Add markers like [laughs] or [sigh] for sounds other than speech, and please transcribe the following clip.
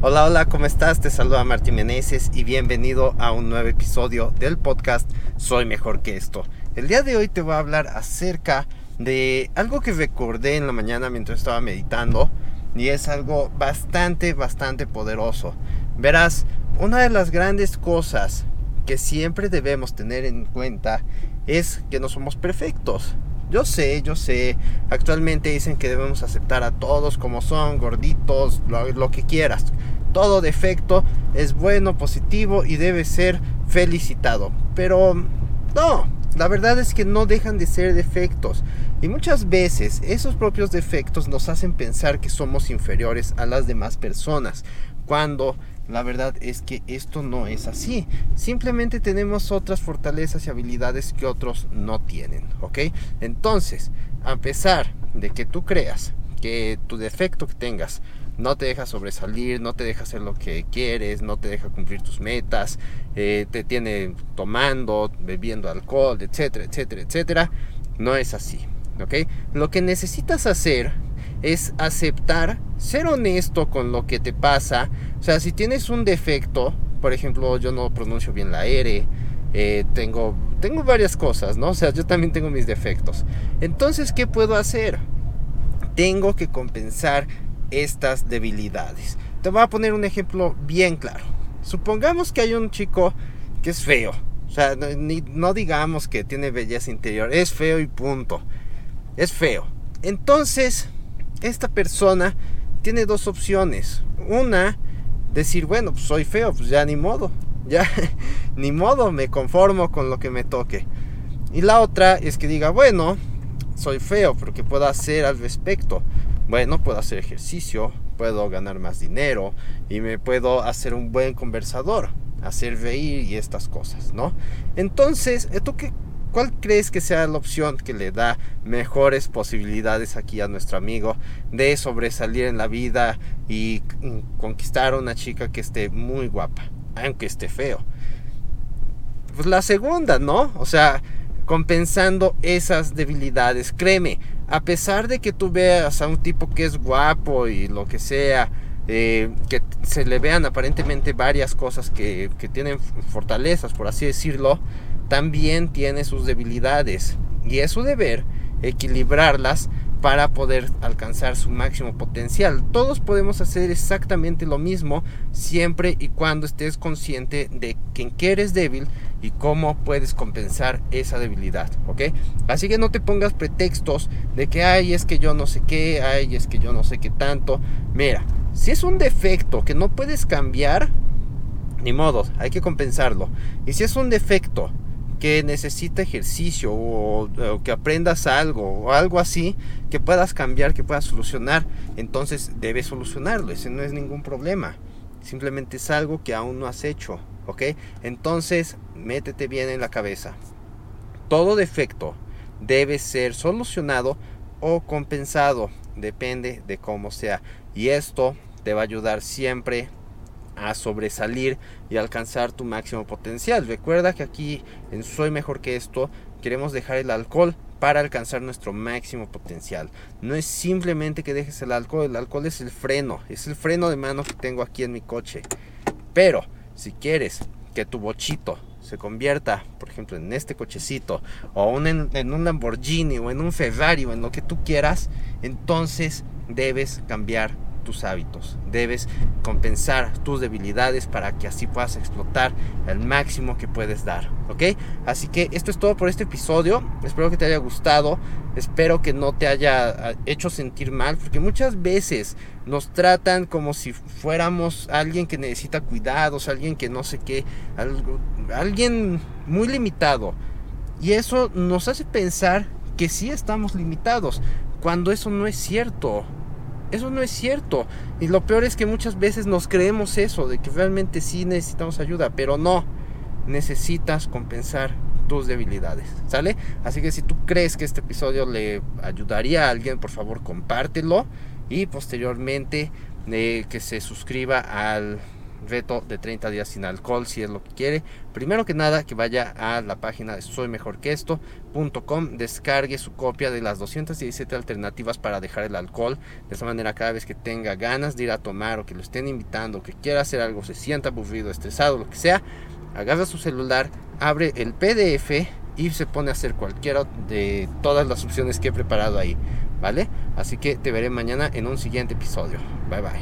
Hola, hola, ¿cómo estás? Te saluda Martín Meneses y bienvenido a un nuevo episodio del podcast Soy Mejor que esto. El día de hoy te voy a hablar acerca de algo que recordé en la mañana mientras estaba meditando y es algo bastante, bastante poderoso. Verás, una de las grandes cosas que siempre debemos tener en cuenta es que no somos perfectos. Yo sé, yo sé, actualmente dicen que debemos aceptar a todos como son, gorditos, lo, que quieras. Todo defecto es bueno, positivo y debe ser felicitado. Pero no, la verdad es que no dejan de ser defectos. Y muchas veces esos propios defectos nos hacen pensar que somos inferiores a las demás personas. Cuando la verdad es que esto no es así. Simplemente tenemos otras fortalezas y habilidades que otros no tienen, ¿ok? Entonces, a pesar de que tú creas que tu defecto que tengas no te deja sobresalir, no te deja hacer lo que quieres, no te deja cumplir tus metas, eh, te tiene tomando, bebiendo alcohol, etcétera, etcétera, etcétera, no es así, ¿ok? Lo que necesitas hacer es aceptar, ser honesto con lo que te pasa. O sea, si tienes un defecto, por ejemplo, yo no pronuncio bien la R, eh, tengo, tengo varias cosas, ¿no? O sea, yo también tengo mis defectos. Entonces, ¿qué puedo hacer? Tengo que compensar estas debilidades. Te voy a poner un ejemplo bien claro. Supongamos que hay un chico que es feo. O sea, no digamos que tiene belleza interior. Es feo y punto. Es feo. Entonces, esta persona tiene dos opciones. Una, decir, bueno, pues soy feo, pues ya ni modo. Ya, [laughs] ni modo, me conformo con lo que me toque. Y la otra es que diga, bueno, soy feo, pero ¿qué puedo hacer al respecto? Bueno, puedo hacer ejercicio, puedo ganar más dinero y me puedo hacer un buen conversador, hacer reír y estas cosas, ¿no? Entonces, ¿tú qué, ¿Cuál crees que sea la opción que le da mejores posibilidades aquí a nuestro amigo de sobresalir en la vida y conquistar a una chica que esté muy guapa, aunque esté feo? Pues la segunda, ¿no? O sea, compensando esas debilidades. Créeme, a pesar de que tú veas a un tipo que es guapo y lo que sea, eh, que se le vean aparentemente varias cosas que, que tienen fortalezas, por así decirlo, también tiene sus debilidades. Y es su deber equilibrarlas para poder alcanzar su máximo potencial. Todos podemos hacer exactamente lo mismo siempre y cuando estés consciente de en qué eres débil y cómo puedes compensar esa debilidad, ¿ok? Así que no te pongas pretextos de que, ay, es que yo no sé qué, ay, es que yo no sé qué tanto. Mira, si es un defecto que no puedes cambiar, ni modo, hay que compensarlo. Y si es un defecto que necesita ejercicio o, que aprendas algo o algo así que puedas cambiar, que puedas solucionar, entonces debes solucionarlo, ese no es ningún problema. Simplemente es algo que aún no has hecho, ¿ok? Entonces, métete bien en la cabeza. Todo defecto debe ser solucionado o compensado, depende de cómo sea. Y esto te va a ayudar siempre a sobresalir y alcanzar tu máximo potencial. Recuerda que aquí en Soy Mejor que esto queremos dejar el alcohol para alcanzar nuestro máximo potencial. No es simplemente que dejes el alcohol, el alcohol es el freno, es el freno de mano que tengo aquí en mi coche. Pero si quieres que tu bochito se convierta, por ejemplo, en este cochecito, o en, en un Lamborghini, o en un Ferrari, o en lo que tú quieras, entonces debes cambiar tus hábitos, debes compensar tus debilidades para que así puedas explotar el máximo que puedes dar, ¿ok? Así que esto es todo por este episodio, espero que te haya gustado, espero que no te haya ah, hecho sentir mal, porque muchas veces nos tratan como si fuéramos alguien que necesita cuidados, alguien que no sé qué, algo, alguien muy limitado. Y eso nos hace pensar que sí estamos limitados, cuando eso no es cierto. Eso no es cierto. Y lo peor es que muchas veces nos creemos eso, de que realmente sí necesitamos ayuda, pero no. Necesitas compensar tus debilidades, ¿sale? Así que si tú crees que este episodio le ayudaría a alguien, por favor compártelo y posteriormente eh, que se suscriba al reto de 30 días sin alcohol si es lo que quiere. Primero que nada, que vaya a la página de soy mejor que esto.com, descargue su copia de las 217 alternativas para dejar el alcohol. De esa manera, cada vez que tenga ganas de ir a tomar o que lo estén invitando, que quiera hacer algo, se sienta aburrido, estresado, lo que sea, agarra su celular, abre el PDF y se pone a hacer cualquiera de todas las opciones que he preparado ahí. ¿Vale? Así que te veré mañana en un siguiente episodio. Bye bye.